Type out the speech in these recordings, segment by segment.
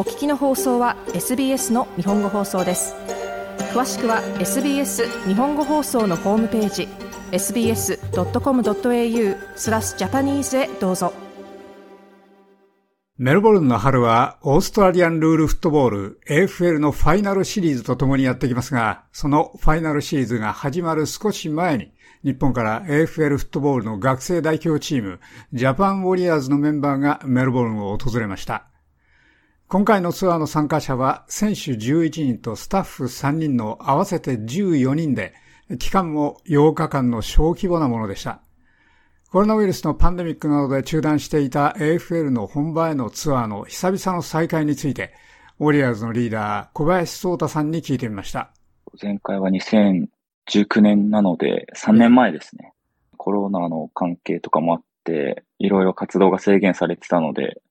お聞きの放送は SBS の日本語放送です詳しくは SBS 日本語放送のホームページ sbs.com.au スラスジャパニーズへどうぞメルボルンの春はオーストラリアンルールフットボール AFL のファイナルシリーズとともにやってきますが、そのファイナルシリーズが始まる少し前に、日本から AFL フットボールの学生代表チーム、ジャパンウォリアーズのメンバーがメルボルンを訪れました。今回のツアーの参加者は選手11人とスタッフ3人の合わせて14人で、期間も8日間の小規模なものでした。コロナウイルスのパンデミックなどで中断していた AFL の本場へのツアーの久々の再開について、ウォリアーズのリーダー小林聡太さんに聞いてみました。前回は2000 19年なので、3年前ですね。コロナの関係とかもあって、いろいろ活動が制限されてたので、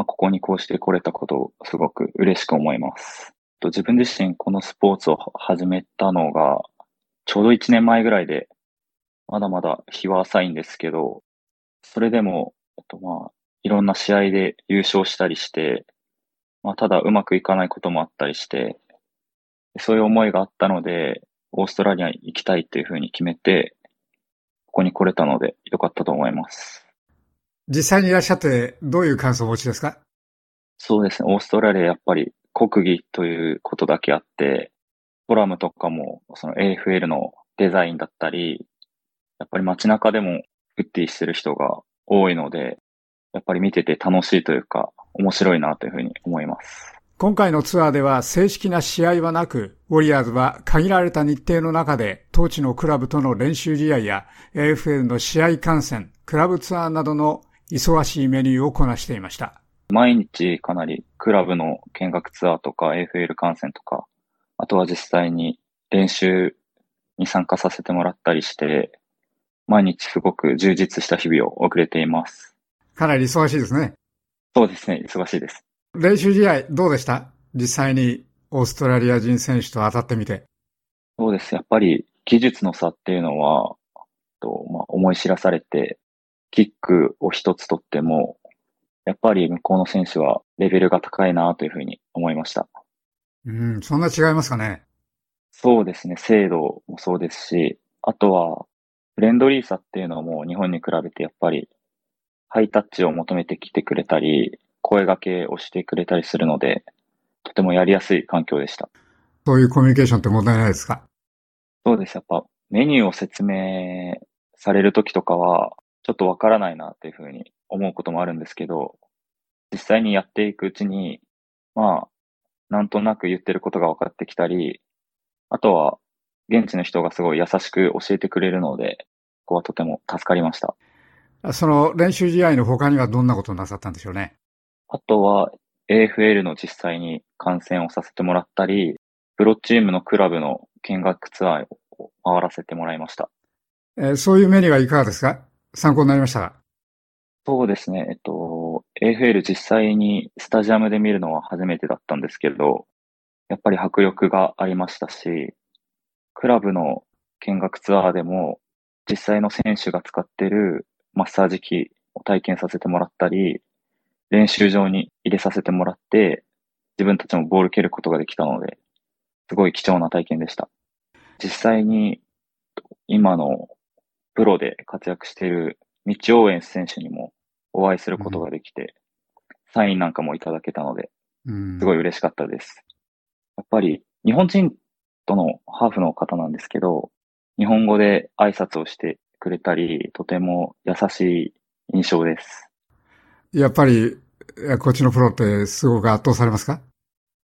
まあ、ここにこうして来れたことをすごく嬉しく思います。と自分自身このスポーツを始めたのが、ちょうど1年前ぐらいで、まだまだ日は浅いんですけど、それでも、えっとまあ、いろんな試合で優勝したりして、まあ、ただうまくいかないこともあったりして、そういう思いがあったので、オーストラリアに行きたいっていうふうに決めて、ここに来れたのでよかったと思います。実際にいらっしゃってどういう感想をお持ちですか？そうですね。オーストラリアやっぱり国技ということだけあって、コラムとかもその AFL のデザインだったり、やっぱり街中でもフッティしてる人が多いので、やっぱり見てて楽しいというか、面白いなというふうに思います。今回のツアーでは正式な試合はなく、ウォリアーズは限られた日程の中で、当地のクラブとの練習試合や AFL の試合観戦、クラブツアーなどの忙しいメニューをこなしていました。毎日かなりクラブの見学ツアーとか AFL 観戦とか、あとは実際に練習に参加させてもらったりして、毎日すごく充実した日々を送れています。かなり忙しいですね。そうですね、忙しいです。練習試合どうでした？実際にオーストラリア人選手と当たってみて。そうです。やっぱり技術の差っていうのは、とまあ、思い知らされて、キックを一つ取っても、やっぱり向こうの選手はレベルが高いなというふうに思いました。うん、そんな違いますかねそうですね。精度もそうですし、あとは、フレンドリーさっていうのはもう日本に比べてやっぱり、ハイタッチを求めてきてくれたり、声掛けをしてくれたりするので、とてもやりやすい環境でした。そういうコミュニケーションって問題ないですか？そうです。やっぱメニューを説明されるときとかは、ちょっとわからないなっていうふうに思うこともあるんですけど、実際にやっていくうちに、まあ、なんとなく言ってることが分かってきたり、あとは、現地の人がすごい優しく教えてくれるので、ここはとても助かりました。その練習試合の他にはどんなことをなさったんでしょうね？あとは AFL の実際に観戦をさせてもらったり、プロチームのクラブの見学ツアーを回らせてもらいました。えー、そういうメニューはいかがですか？参考になりましたそうですね。えっと、AFL 実際にスタジアムで見るのは初めてだったんですけど、やっぱり迫力がありましたし、クラブの見学ツアーでも実際の選手が使ってるマッサージ機を体験させてもらったり、練習場に入れさせてもらって、自分たちもボール蹴ることができたので、すごい貴重な体験でした。実際に、今のプロで活躍している道応援選手にもお会いすることができて、うん、サインなんかもいただけたので、すごい嬉しかったです。やっぱり日本人とのハーフの方なんですけど、日本語で挨拶をしてくれたり、とても優しい印象です。やっぱり、こっちのプロってすごく圧倒されますか？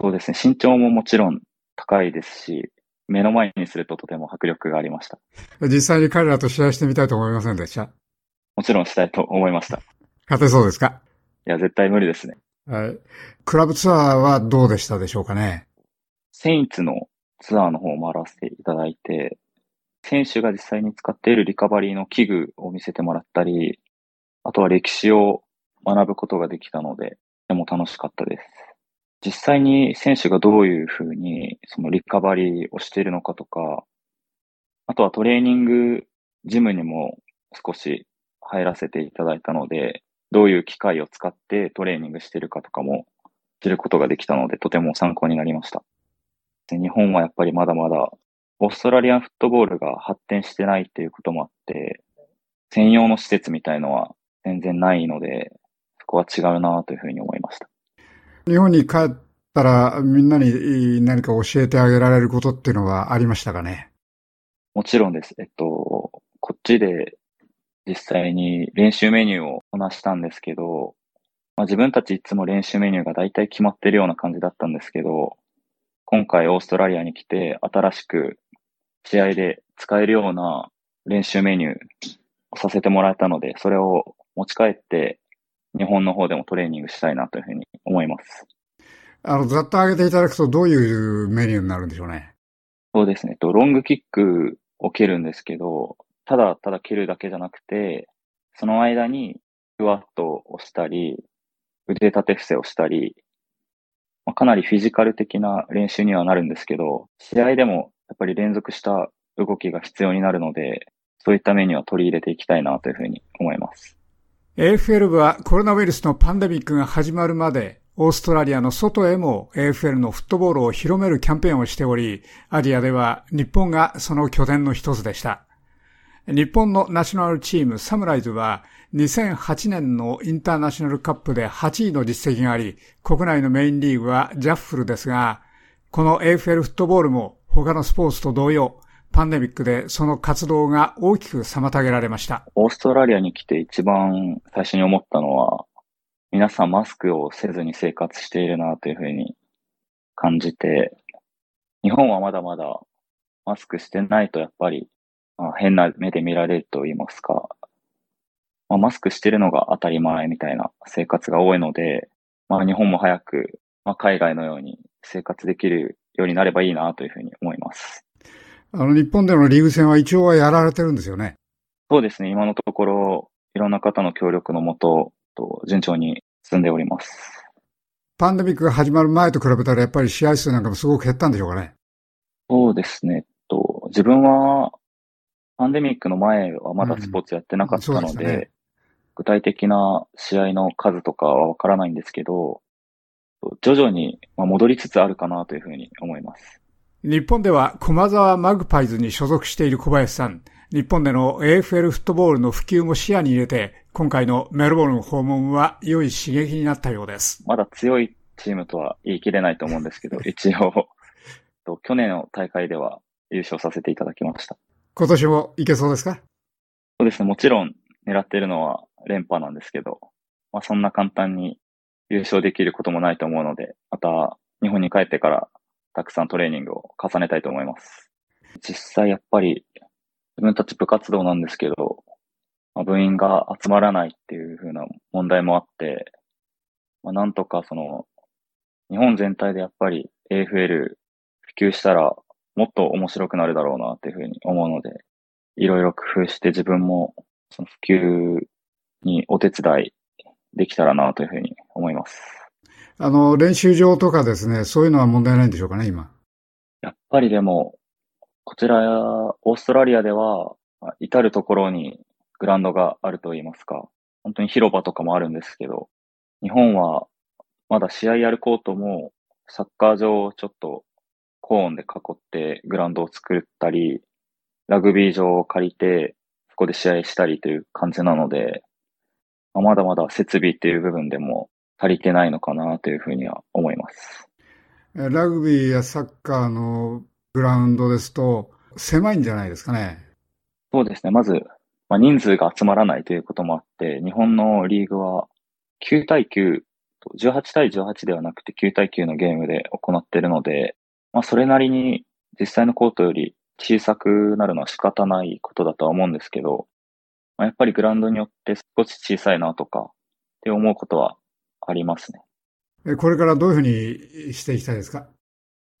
そうですね。身長ももちろん高いですし、目の前にするととても迫力がありました。実際に彼らと試合してみたいと思いませんでした？もちろんしたいと思いました。勝てそうですか？いや、絶対無理ですね。はい。クラブツアーはどうでしたでしょうかね？セインツのツアーの方を回らせていただいて、選手が実際に使っているリカバリーの器具を見せてもらったり、あとは歴史を学ぶことができたので、とても楽しかったです。実際に選手がどういうふうにそのリカバリーをしているのかとか、あとはトレーニングジムにも少し入らせていただいたので、どういう機械を使ってトレーニングしているかとかも知ることができたので、とても参考になりました。日本はやっぱりまだまだ、オーストラリアンフットボールが発展してないっていうこともあって、専用の施設みたいのは全然ないので、そこは違うなというふうに思いました。日本に帰ったらみんなに何か教えてあげられることっていうのはありましたかね？もちろんです。えっと、こっちで実際に練習メニューをこなしたんですけど、まあ、自分たちいつも練習メニューが大体決まってるような感じだったんですけど、今回オーストラリアに来て新しく試合で使えるような練習メニューをさせてもらえたので、それを持ち帰って日本の方でもトレーニングしたいなというふうに思います。あの、ざっと上げていただくとどういうメニューになるんでしょうね。そうですね。とロングキックを蹴るんですけど、ただただ蹴るだけじゃなくて、その間にクワットをしたり、腕立て伏せをしたり、まあ、かなりフィジカル的な練習にはなるんですけど、試合でもやっぱり連続した動きが必要になるので、そういったメニューは取り入れていきたいなというふうに思います。AFL 部はコロナウイルスのパンデミックが始まるまで、オーストラリアの外へも AFL のフットボールを広めるキャンペーンをしており、アジアでは日本がその拠点の一つでした。日本のナショナルチームサムライズは2008年のインターナショナルカップで8位の実績があり、国内のメインリーグはジャッフルですが、この AFL フットボールも他のスポーツと同様、パンデミックでその活動が大きく妨げられました。オーストラリアに来て一番最初に思ったのは、皆さんマスクをせずに生活しているなというふうに感じて、日本はまだまだマスクしてないとやっぱり、まあ、変な目で見られると言いますか、まあ、マスクしてるのが当たり前みたいな生活が多いので、まあ、日本も早く、まあ、海外のように生活できるようになればいいなというふうに思います。あの、日本でのリーグ戦は一応はやられてるんですよね。そうですね。今のところ、いろんな方の協力のもと、順調に進んでおります。パンデミックが始まる前と比べたら、やっぱり試合数なんかもすごく減ったんでしょうかね。そうですね。と自分は、パンデミックの前はまだスポーツやってなかったので、うんでね、具体的な試合の数とかはわからないんですけど、徐々に戻りつつあるかなというふうに思います。日本では駒沢マグパイズに所属している小林さん。日本での AFL フットボールの普及も視野に入れて、今回のメルボルン訪問は良い刺激になったようです。まだ強いチームとは言い切れないと思うんですけど、一応、去年の大会では優勝させていただきました。今年もいけそうですか？そうですね。もちろん狙っているのは連覇なんですけど、まあそんな簡単に優勝できることもないと思うので、また日本に帰ってからたくさんトレーニングを重ねたいと思います。実際やっぱり自分たち部活動なんですけど、まあ、部員が集まらないっていう風な問題もあって、まあ、なんとかその、日本全体でやっぱり AFL 普及したらもっと面白くなるだろうなっていうふうに思うので、いろいろ工夫して自分もその普及にお手伝いできたらなというふうに思います。あの、練習場とかですね、そういうのは問題ないんでしょうかね、今。やっぱりでも、こちら、オーストラリアでは、至るところにグラウンドがあると言いますか、本当に広場とかもあるんですけど、日本はまだ試合やるコートも、サッカー場をちょっとコーンで囲ってグラウンドを作ったり、ラグビー場を借りて、そこで試合したりという感じなので、まだまだ設備っていう部分でも足りてないのかなというふうには思います。ラグビーやサッカーのグラウンドですと、狭いんじゃないですかね。そうですね。まず、まあ、人数が集まらないということもあって、日本のリーグは9対9、18対18ではなくて9対9のゲームで行っているので、まあ、それなりに実際のコートより小さくなるのは仕方ないことだとは思うんですけど、まあ、やっぱりグラウンドによって少し小さいなとかって思うことはありますね。これからどういうふうにしていきたいですか？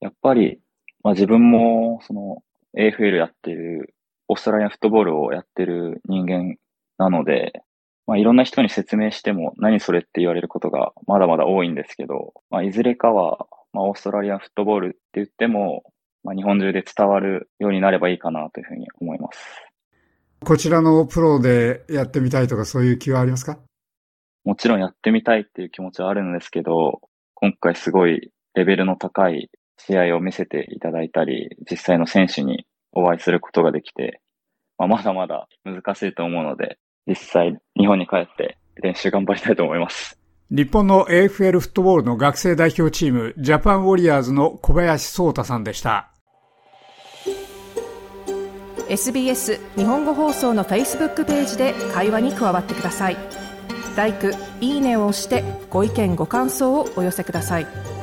やっぱり、まあ自分も、その、AFL やってる、オーストラリアフットボールをやってる人間なので、まあいろんな人に説明しても何それって言われることがまだまだ多いんですけど、まあいずれかは、まあオーストラリアフットボールって言っても、まあ日本中で伝わるようになればいいかなというふうに思います。こちらのプロでやってみたいとかそういう気はありますか？もちろんやってみたいっていう気持ちはあるんですけど、今回すごいレベルの高い試合を見せていただいたり、実際の選手にお会いすることができて、まあ、まだまだ難しいと思うので、実際日本に帰って練習頑張りたいと思います。日本の AFL フットボールの学生代表チーム、ジャパンウォリアーズの小林聡太さんでした。SBS 日本語放送の Facebook ページで会話に加わってください。「LIKE」「いいね」を押してご意見ご感想をお寄せください。